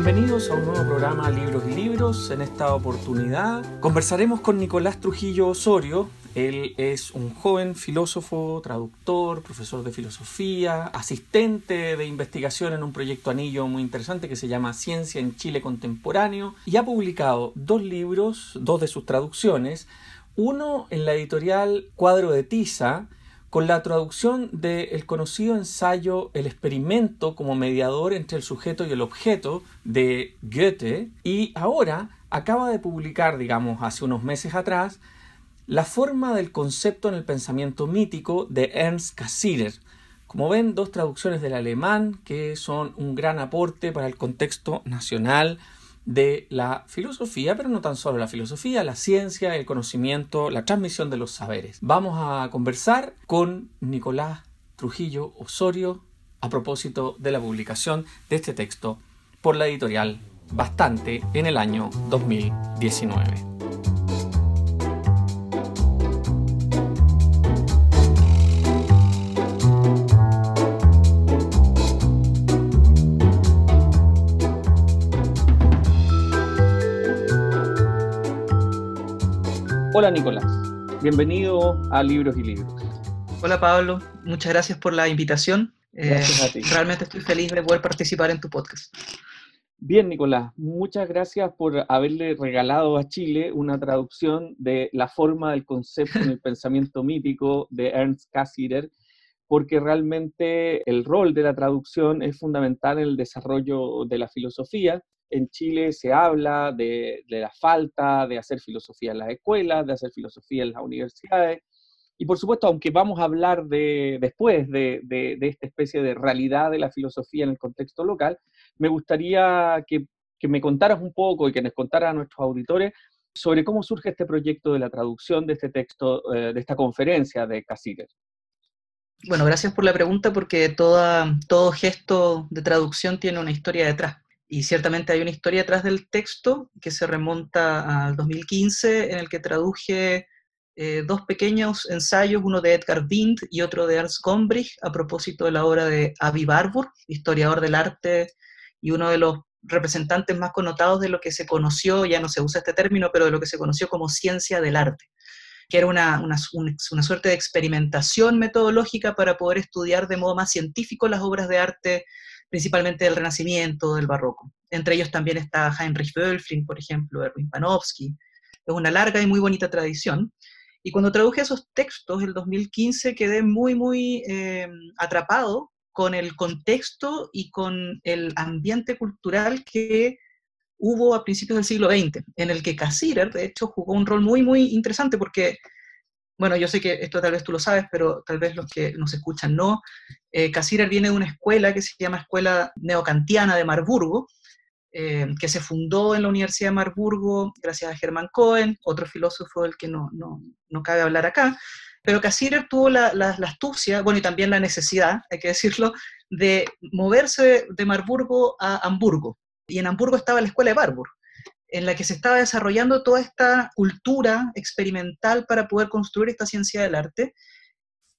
Bienvenidos a un nuevo programa Libros y Libros. En esta oportunidad conversaremos con Nicolás Trujillo Osorio. Él es un joven filósofo, traductor, profesor de filosofía, asistente de investigación en un proyecto anillo muy interesante que se llama Ciencia en Chile Contemporáneo y ha publicado dos libros, dos de sus traducciones, uno en la editorial Cuadro de Tiza, con la traducción del conocido ensayo El experimento como mediador entre el sujeto y el objeto de Goethe y ahora acaba de publicar, digamos, hace unos meses atrás, La forma del concepto en el pensamiento mítico de Ernst Cassirer. Como ven, dos traducciones del alemán que son un gran aporte para el contexto nacional de la filosofía, pero no tan solo la filosofía, la ciencia, el conocimiento, la transmisión de los saberes. Vamos a conversar con Nicolás Trujillo Osorio a propósito de la publicación de este texto por la editorial Bastante en el año 2019. Hola Nicolás, bienvenido a Libros y Libros. Hola Pablo, muchas gracias por la invitación. Eh, realmente estoy feliz de poder participar en tu podcast. Bien, Nicolás, muchas gracias por haberle regalado a Chile una traducción de La forma del concepto en el pensamiento mítico de Ernst Cassirer, porque realmente el rol de la traducción es fundamental en el desarrollo de la filosofía en Chile se habla de, la falta de hacer filosofía en las escuelas, de hacer filosofía en las universidades. Y por supuesto, aunque vamos a hablar de, después de, esta especie de realidad de la filosofía en el contexto local, me gustaría que, me contaras un poco y que nos contaras a nuestros auditores sobre cómo surge este proyecto de la traducción de este texto, eh, de esta conferencia de Cassirer. Bueno, gracias por la pregunta porque todo gesto de traducción tiene una historia detrás. Y ciertamente hay una historia atrás del texto que se remonta al 2015, en el que traduje eh, dos pequeños ensayos, uno de Edgar Wind y otro de Ernst Gombrich, a propósito de la obra de Avi Barbour, historiador del arte y uno de los representantes más connotados de lo que se conoció, ya no se usa este término, pero de lo que se conoció como ciencia del arte, que era una, una, una suerte de experimentación metodológica para poder estudiar de modo más científico las obras de arte principalmente del Renacimiento, del Barroco. Entre ellos también está Heinrich Wölfling, por ejemplo, Erwin Panofsky. Es una larga y muy bonita tradición. Y cuando traduje esos textos, el 2015, quedé muy, muy eh, atrapado con el contexto y con el ambiente cultural que hubo a principios del siglo XX, en el que Cassirer, de hecho, jugó un rol muy, muy interesante porque bueno, yo sé que esto tal vez tú lo sabes, pero tal vez los que nos escuchan no. Eh, viene de una escuela que se llama Escuela Neocantiana de Marburgo, eh, que se fundó en la Universidad de Marburgo gracias a Germán Cohen, otro filósofo del que no, no, no cabe hablar acá. Pero Cassirer tuvo la, la, astucia, bueno, y también la necesidad, hay que decirlo, de moverse de Marburgo a Hamburgo. Y en Hamburgo estaba la escuela de Barbour en la que se estaba desarrollando toda esta cultura experimental para poder construir esta ciencia del arte.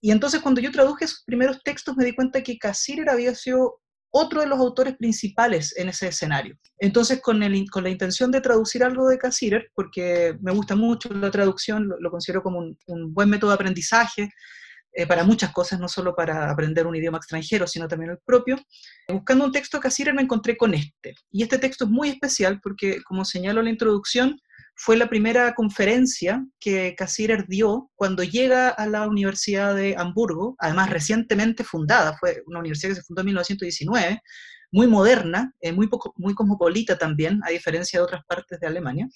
Y entonces cuando yo traduje esos primeros textos me di cuenta que Cassirer había sido otro de los autores principales en ese escenario. Entonces, con, la intención de traducir algo de Cassirer, porque me gusta mucho la traducción, lo, considero como un, buen método de aprendizaje, eh, para muchas cosas, no solo para aprender un idioma extranjero, sino también el propio. Buscando un texto Cassirer me encontré con este. Y este texto es muy especial porque, como señalo en la introducción, fue la primera conferencia que Cassirer dio cuando llega a la Universidad de Hamburgo, además recientemente fundada, fue una universidad que se fundó en 1919, muy moderna, eh, muy, poco, muy cosmopolita también, a diferencia de otras partes de Alemania.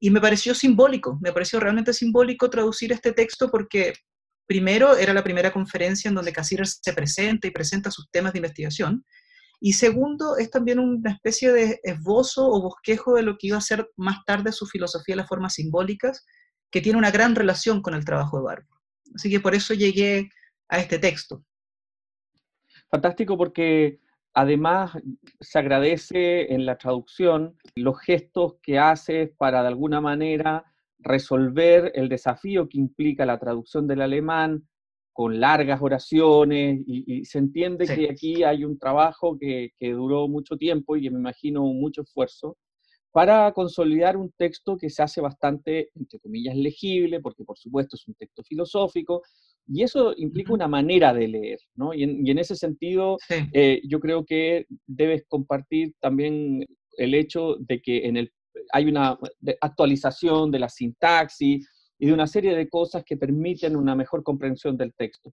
Y me pareció simbólico, me pareció realmente simbólico traducir este texto porque primero, era la primera conferencia en donde Cassirer se presenta y presenta sus temas de investigación. Y segundo, es también una especie de esbozo o bosquejo de lo que iba a ser más tarde su filosofía de las formas simbólicas, que tiene una gran relación con el trabajo de Barbo. Así que por eso llegué a este texto. Fantástico porque además se agradece en la traducción los gestos que haces para de alguna manera resolver el desafío que implica la traducción del alemán con largas oraciones y, se entiende que aquí hay un trabajo que, que, duró mucho tiempo y que me imagino mucho esfuerzo para consolidar un texto que se hace bastante, entre comillas, legible, porque por supuesto es un texto filosófico, y eso implica una manera de leer, ¿no? Y en, ese sentido, eh, yo creo que debes compartir también el hecho de que en el, hay una actualización de la sintaxis y de una serie de cosas que permiten una mejor comprensión del texto.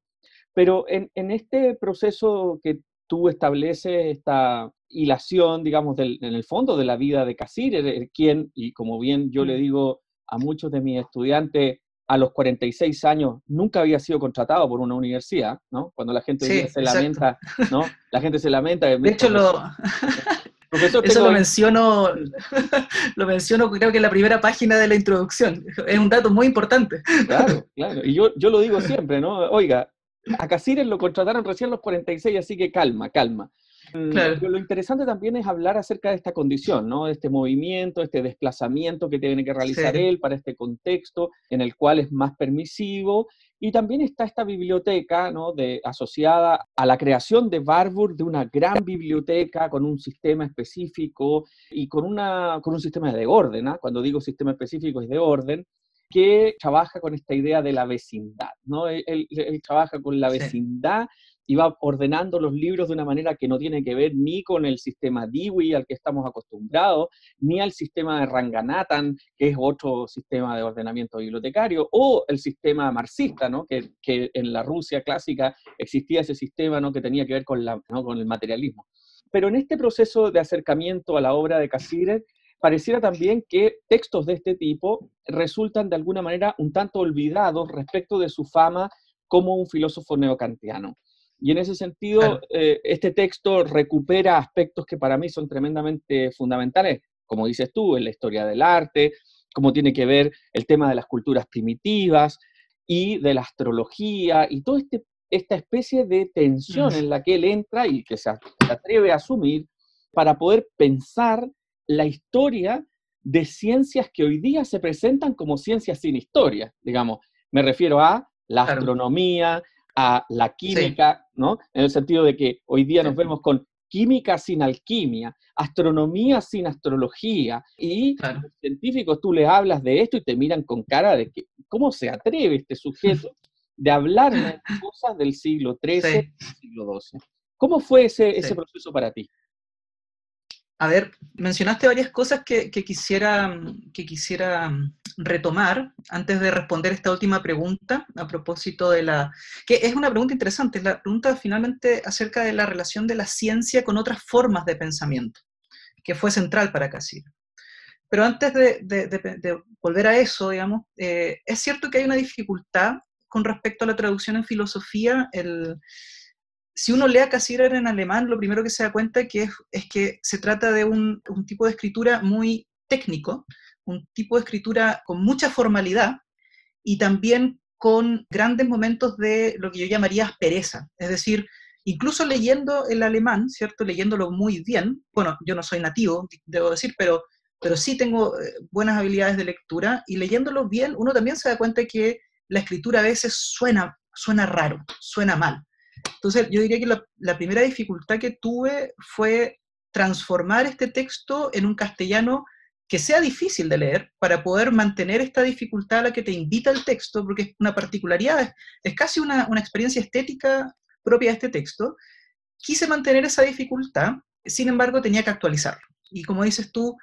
Pero en, en este proceso que tú estableces, esta hilación, digamos, del, en el fondo de la vida de Casir, quien, y como bien yo le digo a muchos de mis estudiantes, a los 46 años nunca había sido contratado por una universidad, ¿no? Cuando la gente se lamenta, ¿no? La gente se lamenta. De hecho, lo... Eso lo menciono, lo menciono creo que en la primera página de la introducción. Es un dato muy importante. Claro, claro. Y yo, yo lo digo siempre, ¿no? Oiga, a Casires lo contrataron recién a los 46, así que calma, calma. Mm, lo interesante también es hablar acerca de esta condición, ¿no? De este movimiento, este desplazamiento que tiene que realizar él para este contexto en el cual es más permisivo. Y también está esta biblioteca, ¿no? De, asociada a la creación de Barbour de una gran biblioteca con un sistema específico y con, una, con un sistema de orden, ¿no? Cuando digo sistema específico es de orden, que trabaja con esta idea de la vecindad, ¿no? Él, trabaja con la vecindad y va ordenando los libros de una manera que no tiene que ver ni con el sistema Dewey al que estamos acostumbrados, ni al sistema de Ranganathan, que es otro sistema de ordenamiento bibliotecario, o el sistema marxista, ¿no? que, que en la Rusia clásica existía ese sistema ¿no? que tenía que ver con, la, con el materialismo. Pero en este proceso de acercamiento a la obra de Casire, pareciera también que textos de este tipo resultan de alguna manera un tanto olvidados respecto de su fama como un filósofo neocantiano. Y en ese sentido, eh, este texto recupera aspectos que para mí son tremendamente fundamentales, como dices tú, en la historia del arte, cómo tiene que ver el tema de las culturas primitivas y de la astrología y toda este, esta especie de tensión en la que él entra y que se atreve a asumir para poder pensar la historia de ciencias que hoy día se presentan como ciencias sin historia, digamos. Me refiero a la astronomía, a la química, ¿no? En el sentido de que hoy día nos vemos con química sin alquimia, astronomía sin astrología, y los científicos tú les hablas de esto y te miran con cara de que, ¿cómo se atreve este sujeto de hablar de cosas del siglo XIII siglo XII? ¿Cómo fue ese, ese proceso para ti? A ver, mencionaste varias cosas que, quisiera, que quisiera retomar antes de responder esta última pregunta a propósito de la... que es una pregunta interesante, es la pregunta finalmente acerca de la relación de la ciencia con otras formas de pensamiento, que fue central para Cassir. Pero antes de, volver a eso, digamos, eh, es cierto que hay una dificultad con respecto a la traducción en filosofía, el, si uno lee a Cassirer en alemán, lo primero que se da cuenta es, que se trata de un, tipo de escritura muy técnico, un tipo de escritura con mucha formalidad y también con grandes momentos de lo que yo llamaría aspereza. Es decir, incluso leyendo el alemán, ¿cierto? Leyéndolo muy bien, bueno, yo no soy nativo, debo decir, pero, pero sí tengo eh, buenas habilidades de lectura y leyéndolo bien, uno también se da cuenta que la escritura a veces suena, suena raro, suena mal. Entonces, yo diría que la, primera dificultad que tuve fue transformar este texto en un castellano que sea difícil de leer para poder mantener esta dificultad a la que te invita el texto, porque es una particularidad, es, casi una, una, experiencia estética propia de este texto. Quise mantener esa dificultad, sin embargo tenía que actualizarlo. Y como dices tú,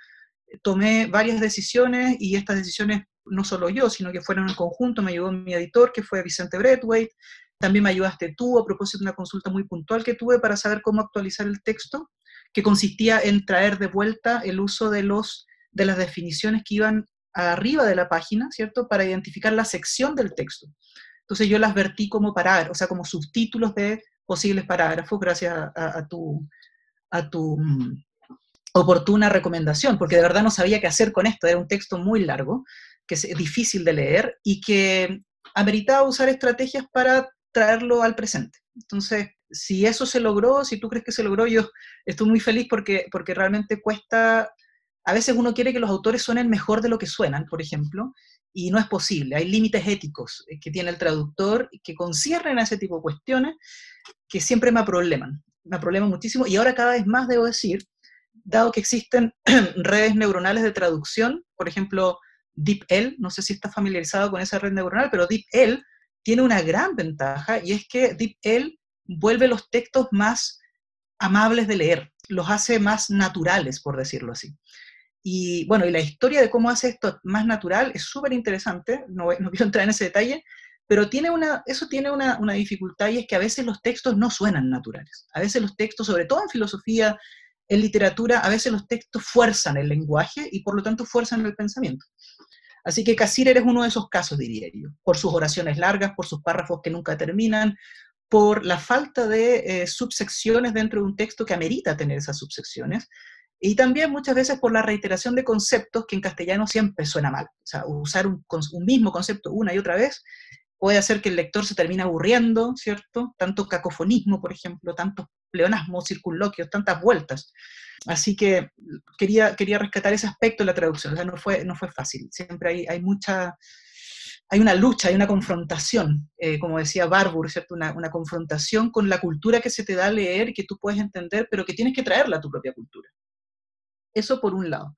tomé varias decisiones y estas decisiones no solo yo, sino que fueron en conjunto, me ayudó mi editor, que fue Vicente Bredway, también me ayudaste tú a propósito de una consulta muy puntual que tuve para saber cómo actualizar el texto, que consistía en traer de vuelta el uso de, los, de las definiciones que iban arriba de la página, ¿cierto? Para identificar la sección del texto. Entonces yo las vertí como parágrafos, o sea, como subtítulos de posibles parágrafos, gracias a, tu, a tu mm, oportuna recomendación, porque de verdad no sabía qué hacer con esto. Era un texto muy largo, que es difícil de leer y que ameritaba usar estrategias para traerlo al presente. Entonces, si eso se logró, si tú crees que se logró, yo estoy muy feliz porque, porque realmente cuesta a veces uno quiere que los autores suenen mejor de lo que suenan, por ejemplo, y no es posible. Hay límites éticos eh, que tiene el traductor que conciernen a ese tipo de cuestiones que siempre me probleman, me probleman muchísimo y ahora cada vez más debo decir, dado que existen redes neuronales de traducción, por ejemplo, DeepL, no sé si está familiarizado con esa red neuronal, pero DeepL tiene una gran ventaja y es que DeepL vuelve los textos más amables de leer, los hace más naturales, por decirlo así. Y bueno, y la historia de cómo hace esto más natural es súper interesante, no, no, quiero entrar en ese detalle, pero tiene una, eso tiene una, una, dificultad y es que a veces los textos no suenan naturales. A veces los textos, sobre todo en filosofía, en literatura, a veces los textos fuerzan el lenguaje y por lo tanto fuerzan el pensamiento. Así que Cassirer es uno de esos casos, diría yo, por sus oraciones largas, por sus párrafos que nunca terminan, por la falta de eh, subsecciones dentro de un texto que amerita tener esas subsecciones, y también muchas veces por la reiteración de conceptos que en castellano siempre suena mal. O sea, usar un, un, mismo concepto una y otra vez puede hacer que el lector se termine aburriendo, ¿cierto? Tanto cacofonismo, por ejemplo, tantos pleonasmos, circunloquios, tantas vueltas. Así que quería, quería rescatar ese aspecto de la traducción. O sea, no fue, no fue fácil. Siempre hay, hay mucha hay una lucha, hay una confrontación, eh, como decía Barbour, ¿cierto? Una, confrontación con la cultura que se te da a leer, que tú puedes entender, pero que tienes que traerla a tu propia cultura. Eso por un lado.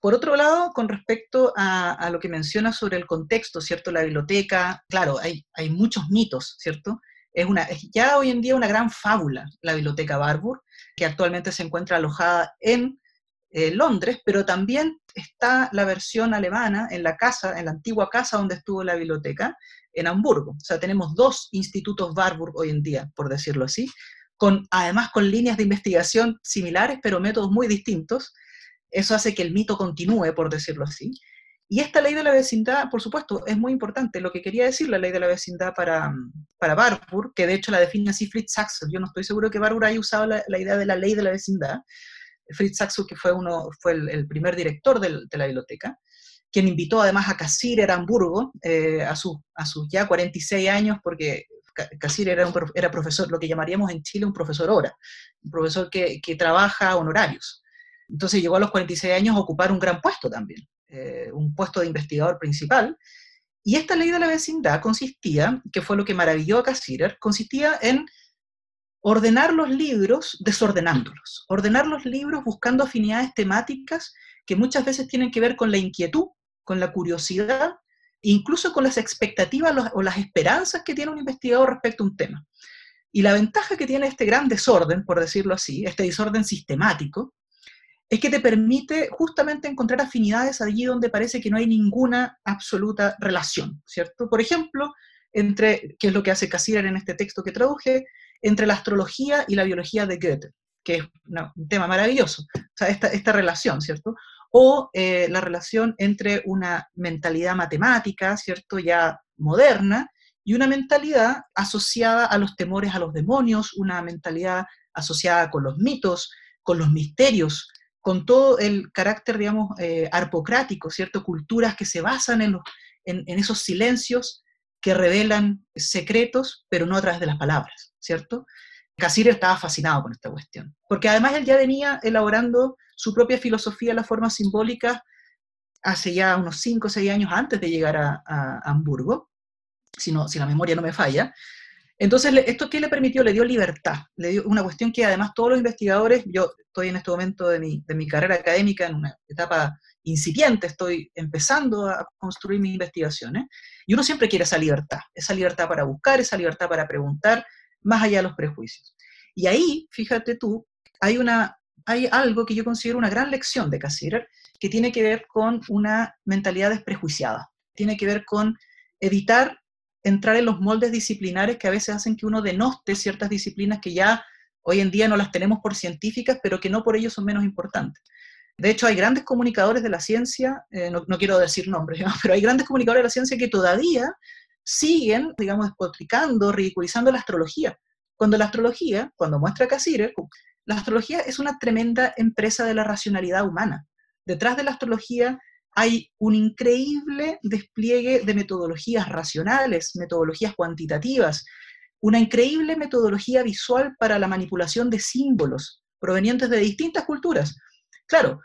Por otro lado, con respecto a, lo que menciona sobre el contexto, ¿cierto? La biblioteca, claro, hay, hay muchos mitos, ¿cierto? Es, una, ya hoy en día una gran fábula la biblioteca Barbour, que actualmente se encuentra alojada en eh, Londres, pero también está la versión alemana en la casa, en la antigua casa donde estuvo la biblioteca, en Hamburgo. O sea, tenemos dos institutos Warburg hoy en día, por decirlo así, con, además con líneas de investigación similares, pero métodos muy distintos. Eso hace que el mito continúe, por decirlo así. Y esta ley de la vecindad, por supuesto, es muy importante. Lo que quería decir la ley de la vecindad para, para Barbour, que de hecho la define así Fritz Saxon, yo no estoy seguro que Barbour haya usado la, idea de la ley de la vecindad, Fritz Saxo, que fue, uno, fue el, primer director de la biblioteca, quien invitó además a Cassirer a Hamburgo eh, a, sus a sus ya 46 años, porque Cassirer era, era profesor, lo que llamaríamos en Chile un profesor hora, un profesor que, que trabaja honorarios. Entonces llegó a los 46 años a ocupar un gran puesto también, eh, un puesto de investigador principal. Y esta ley de la vecindad consistía, que fue lo que maravilló a Cassirer, consistía en ordenar los libros desordenándolos, ordenar los libros buscando afinidades temáticas que muchas veces tienen que ver con la inquietud, con la curiosidad, incluso con las expectativas o las esperanzas que tiene un investigador respecto a un tema. Y la ventaja que tiene este gran desorden, por decirlo así, este desorden sistemático, es que te permite justamente encontrar afinidades allí donde parece que no hay ninguna absoluta relación, ¿cierto? Por ejemplo, entre, que es lo que hace Cassirer en este texto que traduje, entre la astrología y la biología de Goethe, que es un tema maravilloso, o sea, esta, esta relación, ¿cierto? O eh, la relación entre una mentalidad matemática, ¿cierto? Ya moderna, y una mentalidad asociada a los temores a los demonios, una mentalidad asociada con los mitos, con los misterios, con todo el carácter, digamos, eh, arpocrático, ¿cierto? Culturas que se basan en, esos silencios que revelan secretos, pero no a través de las palabras, ¿cierto? Casir estaba fascinado con esta cuestión, porque además él ya venía elaborando su propia filosofía de las formas simbólicas hace ya unos 5 o 6 años antes de llegar a, Hamburgo, si, si la memoria no me falla. Entonces, ¿esto qué le permitió? Le dio libertad, le dio una cuestión que además todos los investigadores, yo estoy en este momento de mi, de mi carrera académica en una etapa incipiente, estoy empezando a construir mis investigaciones, y uno siempre quiere esa libertad, esa libertad para buscar, esa libertad para preguntar, más allá de los prejuicios. Y ahí, fíjate tú, hay, una, hay algo que yo considero una gran lección de Cassirer, que tiene que ver con una mentalidad desprejuiciada, tiene que ver con evitar entrar en los moldes disciplinares que a veces hacen que uno denoste ciertas disciplinas que ya hoy en día no las tenemos por científicas, pero que no por ello son menos importantes. De hecho, hay grandes comunicadores de la ciencia, eh, no, quiero decir nombres, pero hay grandes comunicadores de la ciencia que todavía siguen, digamos, despotricando, ridiculizando la astrología. Cuando la astrología, cuando muestra Cassirer, la astrología es una tremenda empresa de la racionalidad humana. Detrás de la astrología hay un increíble despliegue de metodologías racionales, metodologías cuantitativas, una increíble metodología visual para la manipulación de símbolos provenientes de distintas culturas. Claro,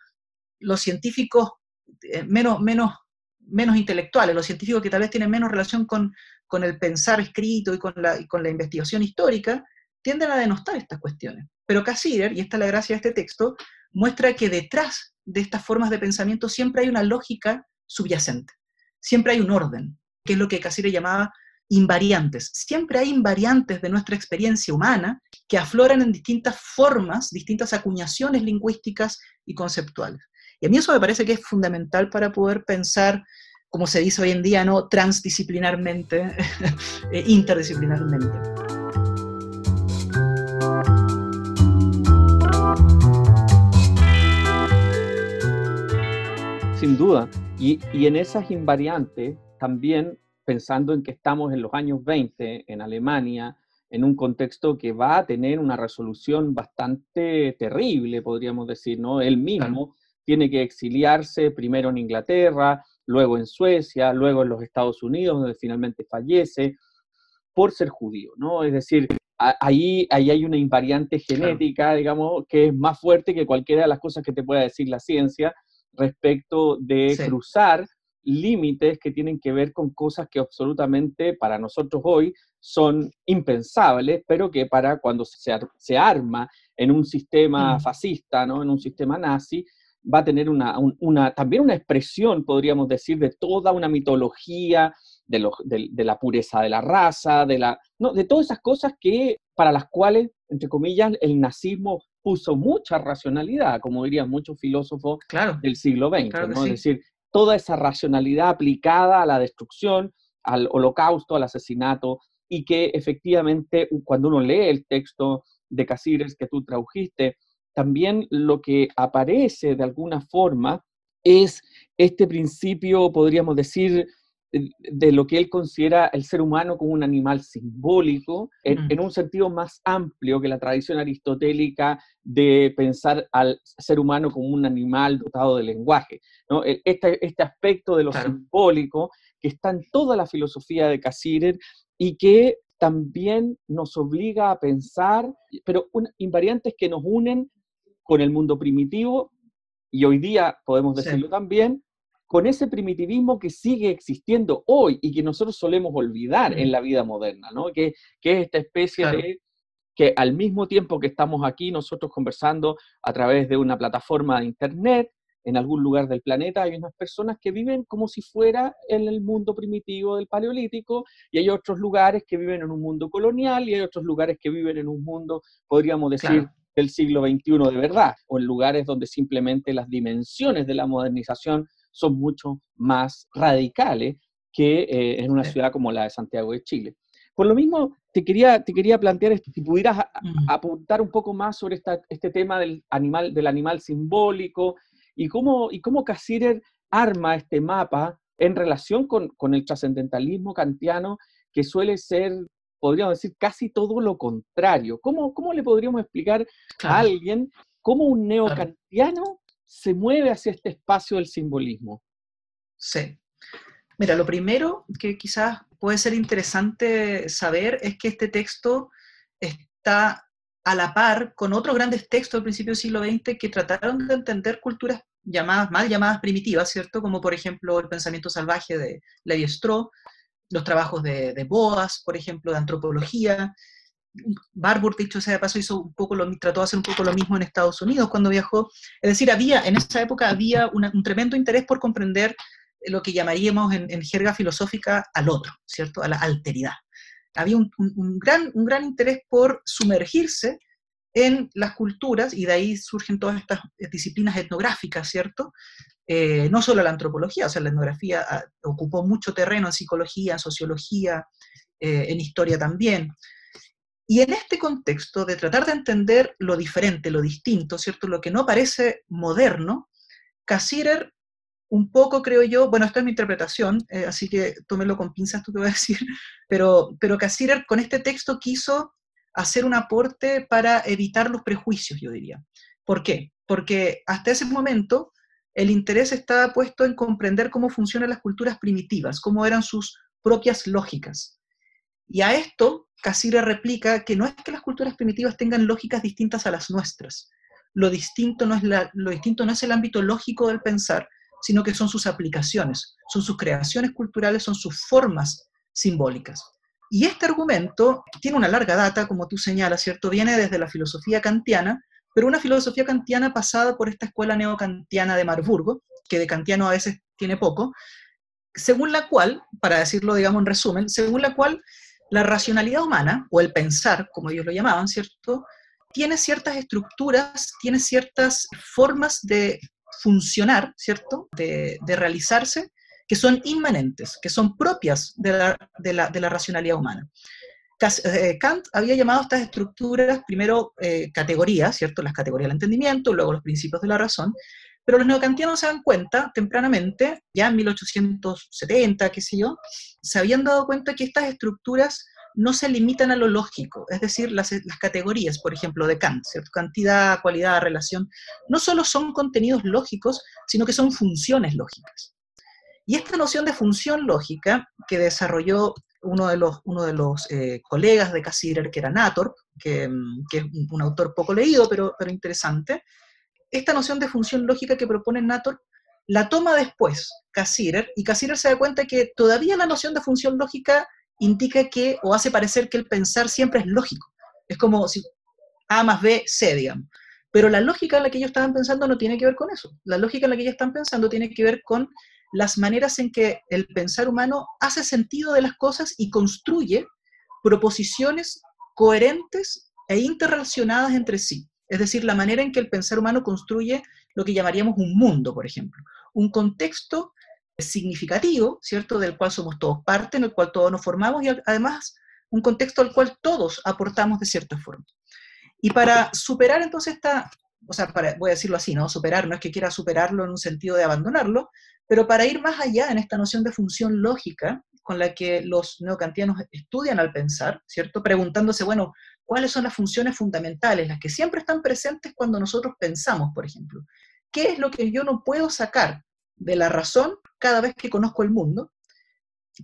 los científicos eh, menos, menos, menos intelectuales, los científicos que tal vez tienen menos relación con, con el pensar escrito y con, la, con la investigación histórica, tienden a denostar estas cuestiones. Pero Cassirer, y esta es la gracia de este texto, muestra que detrás de estas formas de pensamiento siempre hay una lógica subyacente, siempre hay un orden, que es lo que Cassirer llamaba invariantes. Siempre hay invariantes de nuestra experiencia humana que afloran en distintas formas, distintas acuñaciones lingüísticas y conceptuales. Y a mí eso me parece que es fundamental para poder pensar, como se dice hoy en día, no transdisciplinarmente, e interdisciplinarmente. Sin duda. Y, y en esas invariantes también pensando en que estamos en los años 20 en Alemania, en un contexto que va a tener una resolución bastante terrible, podríamos decir, ¿no? Él mismo tiene que exiliarse primero en Inglaterra, luego en Suecia, luego en los Estados Unidos, donde finalmente fallece, por ser judío, ¿no? Es decir, ahí, ahí hay una invariante genética, digamos, que es más fuerte que cualquiera de las cosas que te pueda decir la ciencia respecto de cruzar límites que tienen que ver con cosas que absolutamente para nosotros hoy son impensables, pero que para cuando se, se arma en un sistema mm. fascista, ¿no? en un sistema nazi, va a tener una, una, también una expresión, podríamos decir, de toda una mitología, de, de, la pureza de la raza, de, la, no, de todas esas cosas que, para las cuales, entre comillas, el nazismo puso mucha racionalidad, como dirían muchos filósofos del siglo XX, ¿no? Es decir, toda esa racionalidad aplicada a la destrucción, al holocausto, al asesinato, y que efectivamente cuando uno lee el texto de Casires que tú tradujiste, también lo que aparece de alguna forma es este principio, podríamos decir, de lo que él considera el ser humano como un animal simbólico, en, mm. un sentido más amplio que la tradición aristotélica de pensar al ser humano como un animal dotado de lenguaje. ¿no? E, este, este, aspecto de lo simbólico que está en toda la filosofía de Cassirer y que también nos obliga a pensar, pero invariantes que nos unen con el mundo primitivo, y hoy día podemos decirlo también, con ese primitivismo que sigue existiendo hoy y que nosotros solemos olvidar en la vida moderna, ¿no? Que, que es esta especie de que al mismo tiempo que estamos aquí nosotros conversando a través de una plataforma de internet, en algún lugar del planeta hay unas personas que viven como si fuera en el mundo primitivo del Paleolítico y hay otros lugares que viven en un mundo colonial y hay otros lugares que viven en un mundo, podríamos decir, del siglo XXI de verdad, o en lugares donde simplemente las dimensiones de la modernización son mucho más radicales que eh, en una ciudad como la de Santiago de Chile. Por lo mismo, te quería, te quería plantear si pudieras apuntar un poco más sobre este tema del animal, del animal simbólico y cómo, y cómo Cassirer arma este mapa en relación con, con el trascendentalismo kantiano, que suele ser, podríamos decir, casi todo lo contrario. ¿Cómo, cómo le podríamos explicar a alguien cómo un neocantiano se mueve hacia este espacio del simbolismo? Sí. Mira, lo primero que quizás puede ser interesante saber es que este texto está a la par con otros grandes textos del principio del siglo XX que trataron de entender culturas llamadas, mal llamadas primitivas, ¿cierto? Como por ejemplo el pensamiento salvaje de Levi Strauss, los trabajos de, de Boas, por ejemplo, de antropología, Barbour, dicho sea de paso, hizo un poco lo, trató de hacer un poco lo mismo en Estados Unidos cuando viajó. Es decir, había, en esa época había un tremendo interés por comprender lo que llamaríamos en, jerga filosófica al otro, ¿cierto? A la alteridad. Había un, gran, un gran interés por sumergirse en las culturas, y de ahí surgen todas estas disciplinas etnográficas, ¿cierto? Eh, no solo la antropología, o sea, la etnografía ah, ocupó mucho terreno en psicología, en sociología, eh, en historia también. Y en este contexto de tratar de entender lo diferente, lo distinto, ¿cierto? Lo que no parece moderno, Cassirer, un poco creo yo, bueno, esta es mi interpretación, eh, así que tómelo con pinzas tú que voy a decir, pero, pero Cassirer con este texto quiso hacer un aporte para evitar los prejuicios, yo diría. ¿Por qué? Porque hasta ese momento el interés estaba puesto en comprender cómo funcionan las culturas primitivas, cómo eran sus propias lógicas. Y a esto Casira replica que no es que las culturas primitivas tengan lógicas distintas a las nuestras, lo distinto, no es lo distinto no es el ámbito lógico del pensar, sino que son sus aplicaciones, son sus creaciones culturales, son sus formas simbólicas. Y este argumento tiene una larga data, como tú señalas, ¿cierto? Viene desde la filosofía kantiana, pero una filosofía kantiana pasada por esta escuela neocantiana de Marburgo, que de kantiano a veces tiene poco, según la cual, para decirlo, digamos, en resumen, según la cual la racionalidad humana, o el pensar, como ellos lo llamaban, ¿cierto? Tiene ciertas estructuras, tiene ciertas formas de funcionar, ¿cierto? De, realizarse, que son inmanentes, que son propias de la, racionalidad humana. Eh, Kant había llamado estas estructuras primero eh, categorías, ¿cierto? Las categorías del entendimiento, luego los principios de la razón, pero los neocantianos se dan cuenta tempranamente, ya en 1870, qué sé yo, se habían dado cuenta que estas estructuras no se limitan a lo lógico, es decir, las, categorías, por ejemplo, de Kant, ¿cierto? cantidad, cualidad, relación, no solo son contenidos lógicos, sino que son funciones lógicas. Y esta noción de función lógica que desarrolló uno de los, uno de los eh, colegas de Cassirer, que era Nator, que, que, es un autor poco leído, pero, pero interesante, esta noción de función lógica que propone Nator la toma después Cassirer, y Cassirer se da cuenta que todavía la noción de función lógica indica que, o hace parecer que el pensar siempre es lógico. Es como si A más B, C, digamos. Pero la lógica en la que ellos estaban pensando no tiene que ver con eso. La lógica en la que ellos están pensando tiene que ver con las maneras en que el pensar humano hace sentido de las cosas y construye proposiciones coherentes e interrelacionadas entre sí. Es decir, la manera en que el pensar humano construye lo que llamaríamos un mundo, por ejemplo. Un contexto significativo, ¿cierto? Del cual somos todos parte, en el cual todos nos formamos y además un contexto al cual todos aportamos de cierta forma. Y para superar entonces esta, o sea, para, voy a decirlo así, ¿no? Superar, no es que quiera superarlo en un sentido de abandonarlo, pero para ir más allá en esta noción de función lógica con la que los neocantianos estudian al pensar, ¿cierto? Preguntándose, bueno, ¿cuáles son las funciones fundamentales, las que siempre están presentes cuando nosotros pensamos, por ejemplo? ¿Qué es lo que yo no puedo sacar de la razón cada vez que conozco el mundo.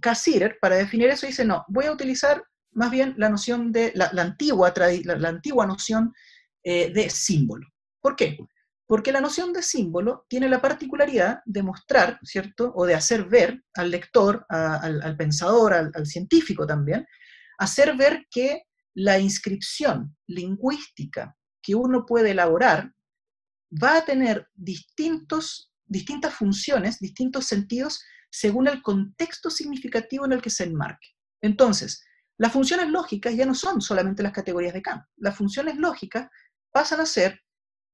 Cassirer, para definir eso, dice, no, voy a utilizar más bien la noción de, la, antigua, la, antigua noción eh, de símbolo. ¿Por qué? Porque la noción de símbolo tiene la particularidad de mostrar, ¿cierto? O de hacer ver al lector, al, pensador, al, al científico también, hacer ver que la inscripción lingüística que uno puede elaborar va a tener distintos distintas funciones, distintos sentidos, según el contexto significativo en el que se enmarque. Entonces, las funciones lógicas ya no son solamente las categorías de Kant. Las funciones lógicas pasan a ser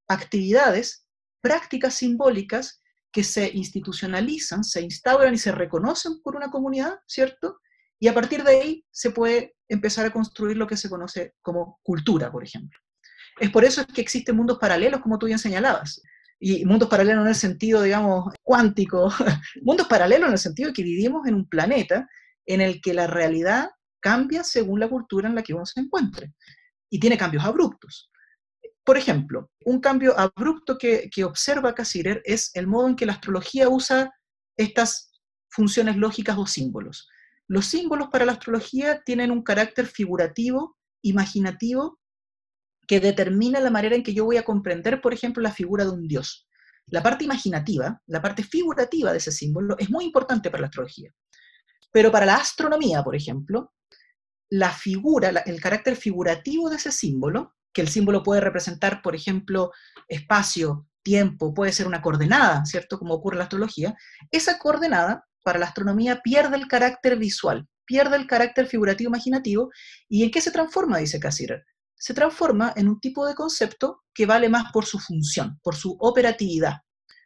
actividades, prácticas simbólicas que se institucionalizan, se instauran y se reconocen por una comunidad, ¿cierto? Y a partir de ahí se puede empezar a construir lo que se conoce como cultura, por ejemplo. Es por eso que existen mundos paralelos, como tú bien señalabas y mundos paralelos en el sentido, digamos, cuántico, mundos paralelos en el sentido de que vivimos en un planeta en el que la realidad cambia según la cultura en la que uno se encuentre y tiene cambios abruptos. Por ejemplo, un cambio abrupto que, que observa Cassirer es el modo en que la astrología usa estas funciones lógicas o símbolos. Los símbolos para la astrología tienen un carácter figurativo, imaginativo que determina la manera en que yo voy a comprender, por ejemplo, la figura de un dios. La parte imaginativa, la parte figurativa de ese símbolo es muy importante para la astrología. Pero para la astronomía, por ejemplo, la figura, el carácter figurativo de ese símbolo, que el símbolo puede representar, por ejemplo, espacio, tiempo, puede ser una coordenada, ¿cierto? Como ocurre en la astrología, esa coordenada para la astronomía pierde el carácter visual, pierde el carácter figurativo imaginativo. ¿Y en qué se transforma? Dice Cassirer se transforma en un tipo de concepto que vale más por su función, por su operatividad.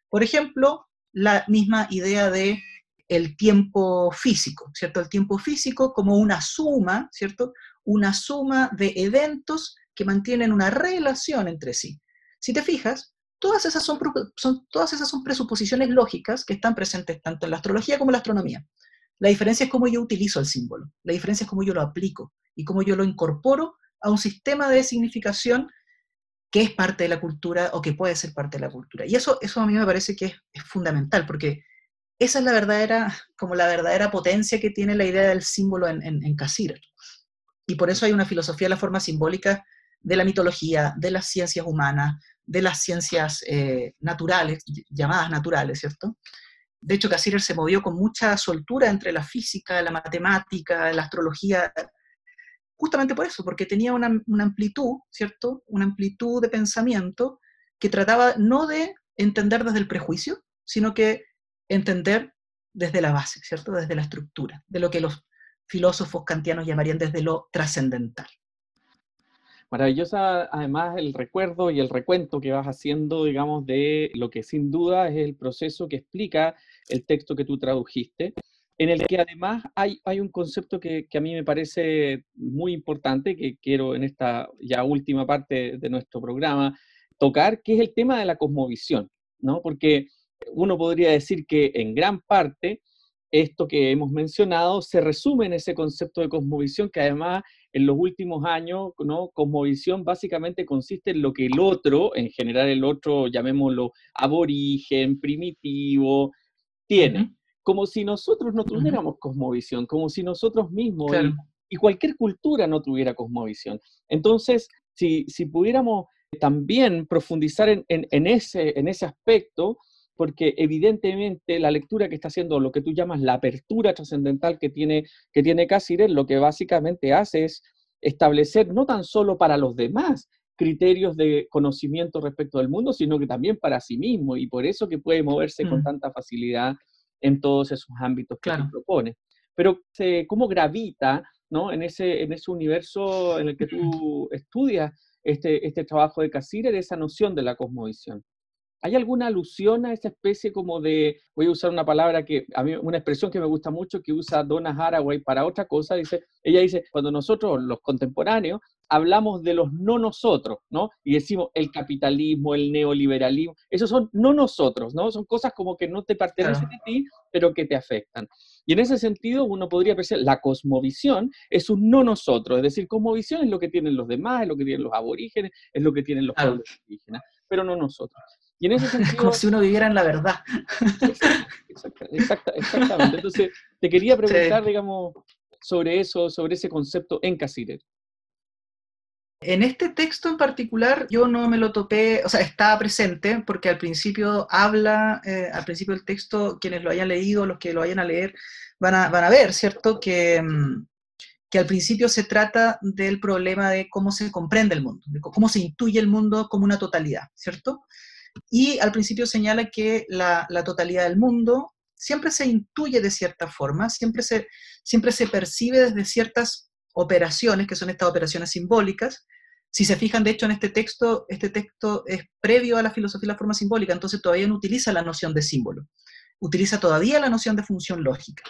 Por ejemplo, la misma idea de el tiempo físico, ¿cierto? El tiempo físico como una suma, ¿cierto? Una suma de eventos que mantienen una relación entre sí. Si te fijas, todas esas son, son, todas esas son presuposiciones lógicas que están presentes tanto en la astrología como en la astronomía. La diferencia es cómo yo utilizo el símbolo, la diferencia es cómo yo lo aplico y cómo yo lo incorporo a un sistema de significación que es parte de la cultura o que puede ser parte de la cultura. Y eso, eso a mí me parece que es, fundamental, porque esa es la verdadera, como la verdadera potencia que tiene la idea del símbolo en, en, Y por eso hay una filosofía de la forma simbólica de la mitología, de las ciencias humanas, de las ciencias eh, naturales, llamadas naturales, ¿cierto? De hecho, Cassirer se movió con mucha soltura entre la física, la matemática, la astrología, justamente por eso, porque tenía una, amplitud, ¿cierto? Una amplitud de pensamiento que trataba no de entender desde el prejuicio, sino que entender desde la base, ¿cierto? Desde la estructura, de lo que los filósofos kantianos llamarían desde lo trascendental. Maravillosa además el recuerdo y el recuento que vas haciendo, digamos, de lo que sin duda es el proceso que explica el texto que tú tradujiste, en el que además hay, hay un concepto que, que, a mí me parece muy importante, que quiero en esta ya última parte de nuestro programa tocar, que es el tema de la cosmovisión, ¿no? Porque uno podría decir que en gran parte esto que hemos mencionado se resume en ese concepto de cosmovisión que además en los últimos años, ¿no? Cosmovisión básicamente consiste en lo que el otro, en general el otro, llamémoslo aborigen, primitivo, tiene. Como si nosotros no tuviéramos cosmovisión, como si nosotros mismos y, cualquier cultura no tuviera cosmovisión. Entonces, si, si pudiéramos también profundizar en, en, ese, en ese aspecto, porque evidentemente la lectura que está haciendo lo que tú llamas la apertura trascendental que tiene, que tiene lo que básicamente hace es establecer no tan solo para los demás criterios de conocimiento respecto del mundo, sino que también para sí mismo, y por eso que puede moverse con mm. tanta facilidad en todos esos ámbitos que claro. propone. Pero cómo gravita ¿no? en, ese, en ese universo en el que tú estudias este, este trabajo de Cassirer, esa noción de la cosmovisión. ¿Hay alguna alusión a esa especie como de, voy a usar una palabra que, a mí, una expresión que me gusta mucho, que usa Donna Haraway para otra cosa, dice, ella dice, cuando nosotros, los contemporáneos, hablamos de los no nosotros, ¿no? Y decimos el capitalismo, el neoliberalismo, esos son no nosotros, ¿no? Son cosas como que no te pertenecen a ti, pero que te afectan. Y en ese sentido, uno podría pensar, la cosmovisión es un no nosotros, es decir, cosmovisión es lo que tienen los demás, es lo que tienen los aborígenes, es lo que tienen los pueblos indígenas, pero no nosotros. Y en ese sentido... Como si uno viviera en la verdad. exactamente. Entonces, te quería preguntar, digamos, sobre eso, sobre ese concepto en Casirer. En este texto en particular yo no me lo topé, o sea, estaba presente porque al principio habla, eh, al principio del texto, quienes lo hayan leído, los que lo vayan a leer, van a, van a ver, ¿cierto? Que, mm, que al principio se trata del problema de cómo se comprende el mundo, de cómo se intuye el mundo como una totalidad, ¿cierto? Y al principio señala que la, totalidad del mundo siempre se intuye de cierta forma, siempre se, siempre se percibe desde ciertas operaciones, que son estas operaciones simbólicas. Si se fijan, de hecho, en este texto, este texto es previo a la filosofía de la forma simbólica, entonces todavía no utiliza la noción de símbolo, utiliza todavía la noción de función lógica.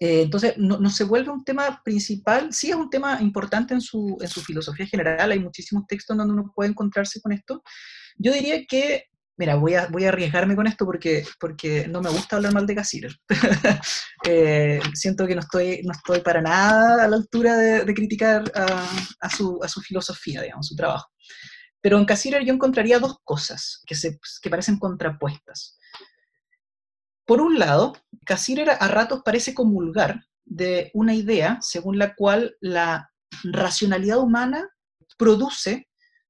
Eh, entonces, no, se vuelve un tema principal, sí es un tema importante en su, en su filosofía general, hay muchísimos textos donde uno puede encontrarse con esto, yo diría que, mira, voy a, voy a arriesgarme con esto porque, porque no me gusta hablar mal de Cassirer. Eh, siento que no estoy, no estoy para nada a la altura de, criticar a, su, a, su, filosofía, digamos, su trabajo. Pero en Cassirer yo encontraría dos cosas que, se, que parecen contrapuestas. Por un lado, Cassirer a ratos parece comulgar de una idea según la cual la racionalidad humana produce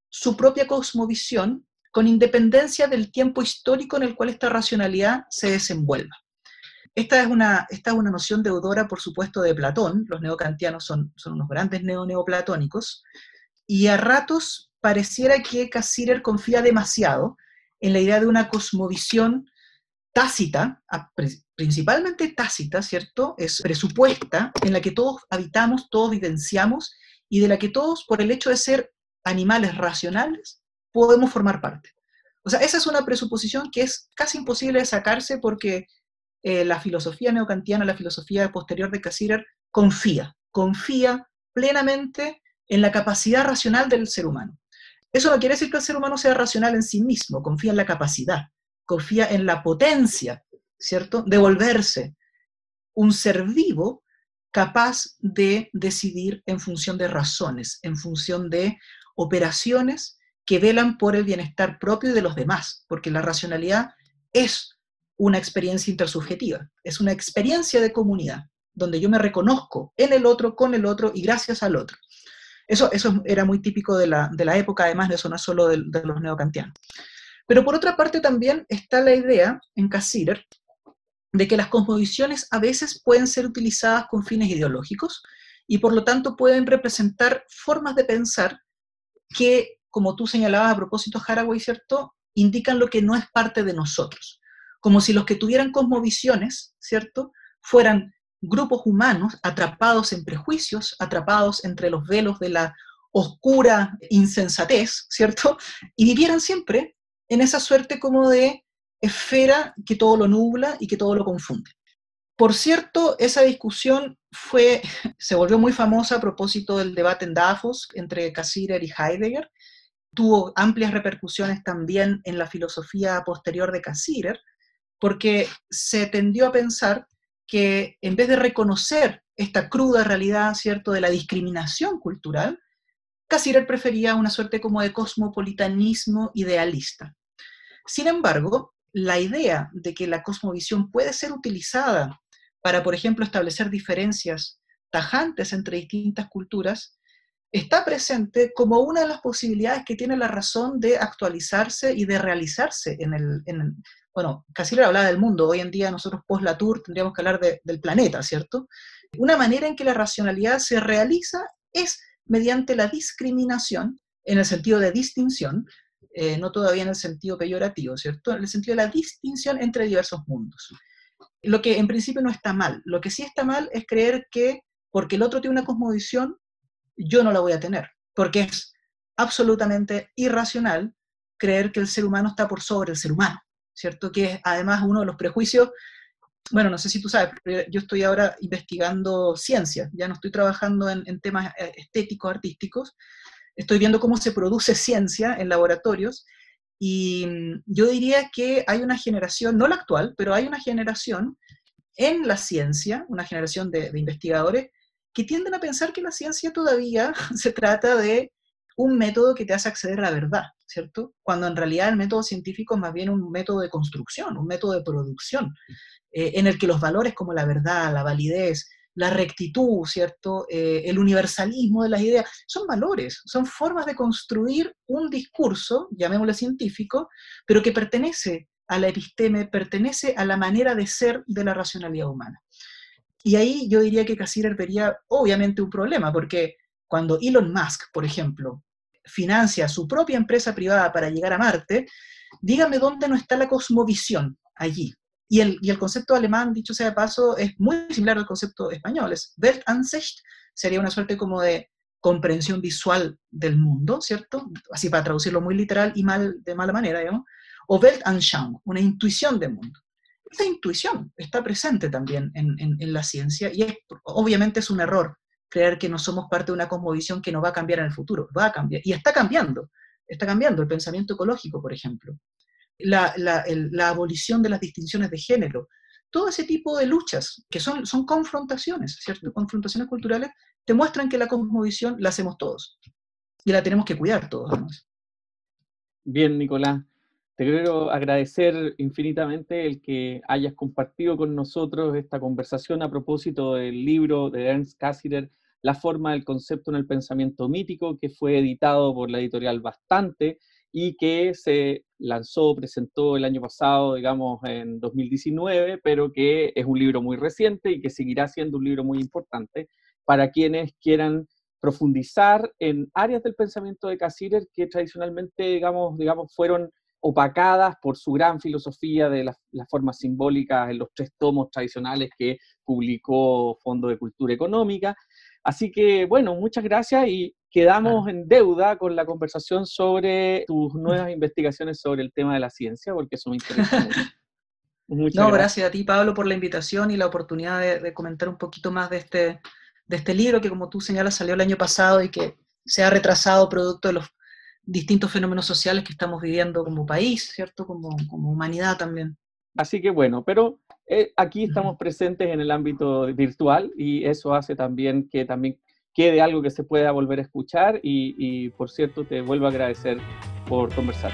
su propia cosmovisión con independencia del tiempo histórico en el cual esta racionalidad se desenvuelva. Esta es una, esta es una noción deudora, por supuesto, de Platón. Los neocantianos son, son unos grandes neo-neoplatónicos. Y a ratos pareciera que Cassirer confía demasiado en la idea de una cosmovisión tácita, principalmente tácita, ¿cierto? Es presupuesta, en la que todos habitamos, todos vivenciamos, y de la que todos, por el hecho de ser animales racionales, podemos formar parte. O sea, esa es una presuposición que es casi imposible de sacarse porque eh, la filosofía neocantiana, la filosofía posterior de Cassirer, confía, confía plenamente en la capacidad racional del ser humano. Eso no quiere decir que el ser humano sea racional en sí mismo, confía en la capacidad, confía en la potencia, ¿cierto?, de volverse un ser vivo capaz de decidir en función de razones, en función de operaciones que velan por el bienestar propio de los demás, porque la racionalidad es una experiencia intersubjetiva, es una experiencia de comunidad, donde yo me reconozco en el otro, con el otro y gracias al otro. Eso, eso era muy típico de la, de la época, además, eso no es solo de, los neocantianos. Pero por otra parte también está la idea en Cassirer de que las cosmovisiones a veces pueden ser utilizadas con fines ideológicos y por lo tanto pueden representar formas de pensar que, como tú señalabas a propósito, Haraway, ¿cierto?, indican lo que no es parte de nosotros. Como si los que tuvieran cosmovisiones, ¿cierto?, fueran grupos humanos atrapados en prejuicios, atrapados entre los velos de la oscura insensatez, ¿cierto? Y vivieran siempre en esa suerte como de esfera que todo lo nubla y que todo lo confunde. Por cierto, esa discusión fue, se volvió muy famosa a propósito del debate en Davos entre Cassirer y Heidegger. Tuvo amplias repercusiones también en la filosofía posterior de Cassirer, porque se tendió a pensar que en vez de reconocer esta cruda realidad, ¿cierto?, de la discriminación cultural, Cassirer prefería una suerte como de cosmopolitanismo idealista. Sin embargo, la idea de que la cosmovisión puede ser utilizada para, por ejemplo, establecer diferencias tajantes entre distintas culturas, está presente como una de las posibilidades que tiene la razón de actualizarse y de realizarse en el, en, bueno, le hablaba del mundo, hoy en día nosotros post Latour tendríamos que hablar del planeta, ¿cierto? Una manera en que la racionalidad se realiza es mediante la discriminación, en el sentido de distinción, eh, no todavía en el sentido peyorativo, ¿cierto? En el sentido de la distinción entre diversos mundos. Lo que en principio no está mal. Lo que sí está mal es creer que porque el otro tiene una cosmovisión, yo no la voy a tener, porque es absolutamente irracional creer que el ser humano está por sobre el ser humano. ¿cierto? Que es además uno de los prejuicios, bueno, no sé si tú sabes, pero yo estoy ahora investigando ciencia, ya no estoy trabajando en, temas eh, estéticos, artísticos, estoy viendo cómo se produce ciencia en laboratorios y mm, yo diría que hay una generación, no la actual, pero hay una generación en la ciencia, una generación de, de investigadores, que tienden a pensar que la ciencia todavía se trata de un método que te hace acceder a la verdad, ¿cierto? Cuando en realidad el método científico es más bien un método de construcción, un método de producción, eh, en el que los valores como la verdad, la validez, la rectitud, ¿cierto? Eh, el universalismo de las ideas, son valores, son formas de construir un discurso, llamémosle científico, pero que pertenece a la episteme, pertenece a la manera de ser de la racionalidad humana. Y ahí yo diría que Cassirer vería obviamente un problema, porque cuando Elon Musk, por ejemplo, financia su propia empresa privada para llegar a Marte, dígame dónde no está la cosmovisión allí. Y el, y el concepto alemán, dicho sea de paso, es muy similar al concepto español. Es Weltansicht, sería una suerte como de comprensión visual del mundo, ¿cierto? Así para traducirlo muy literal y mal, de mala manera, digamos. O Weltanschauung, una intuición del mundo. Esta intuición está presente también en, en, la ciencia y obviamente es un error creer que no somos parte de una cosmovisión que no va a cambiar en el futuro. Va a cambiar. Y está cambiando. Está cambiando el pensamiento ecológico, por ejemplo. La, abolición de las distinciones de género. Todo ese tipo de luchas, que son, son confrontaciones, ¿cierto? Confrontaciones culturales, te muestran que la cosmovisión la hacemos todos. Y la tenemos que cuidar todos. Bien, Nicolás. Te quiero agradecer infinitamente el que hayas compartido con nosotros esta conversación a propósito del libro de Ernst Cassirer, La forma del concepto en el pensamiento mítico, que fue editado por la editorial Bastante y que se lanzó, presentó el año pasado, digamos, en 2019, pero que es un libro muy reciente y que seguirá siendo un libro muy importante para quienes quieran profundizar en áreas del pensamiento de Cassirer que tradicionalmente, digamos, digamos fueron opacadas por su gran filosofía de las, formas simbólicas en los tres tomos tradicionales que publicó Fondo de Cultura Económica. Así que, bueno, muchas gracias y quedamos en deuda con la conversación sobre tus nuevas investigaciones sobre el tema de la ciencia, porque eso me interesa mucho. no, gracias. a ti, Pablo, por la invitación y la oportunidad de, de, comentar un poquito más de este, de este libro que, como tú señalas, salió el año pasado y que se ha retrasado producto de los distintos fenómenos sociales que estamos viviendo como país, ¿cierto? Como, como humanidad también. Así que bueno, pero eh, aquí estamos presentes en el ámbito virtual y eso hace también que también quede algo que se pueda volver a escuchar y, y por cierto te vuelvo a agradecer por conversar.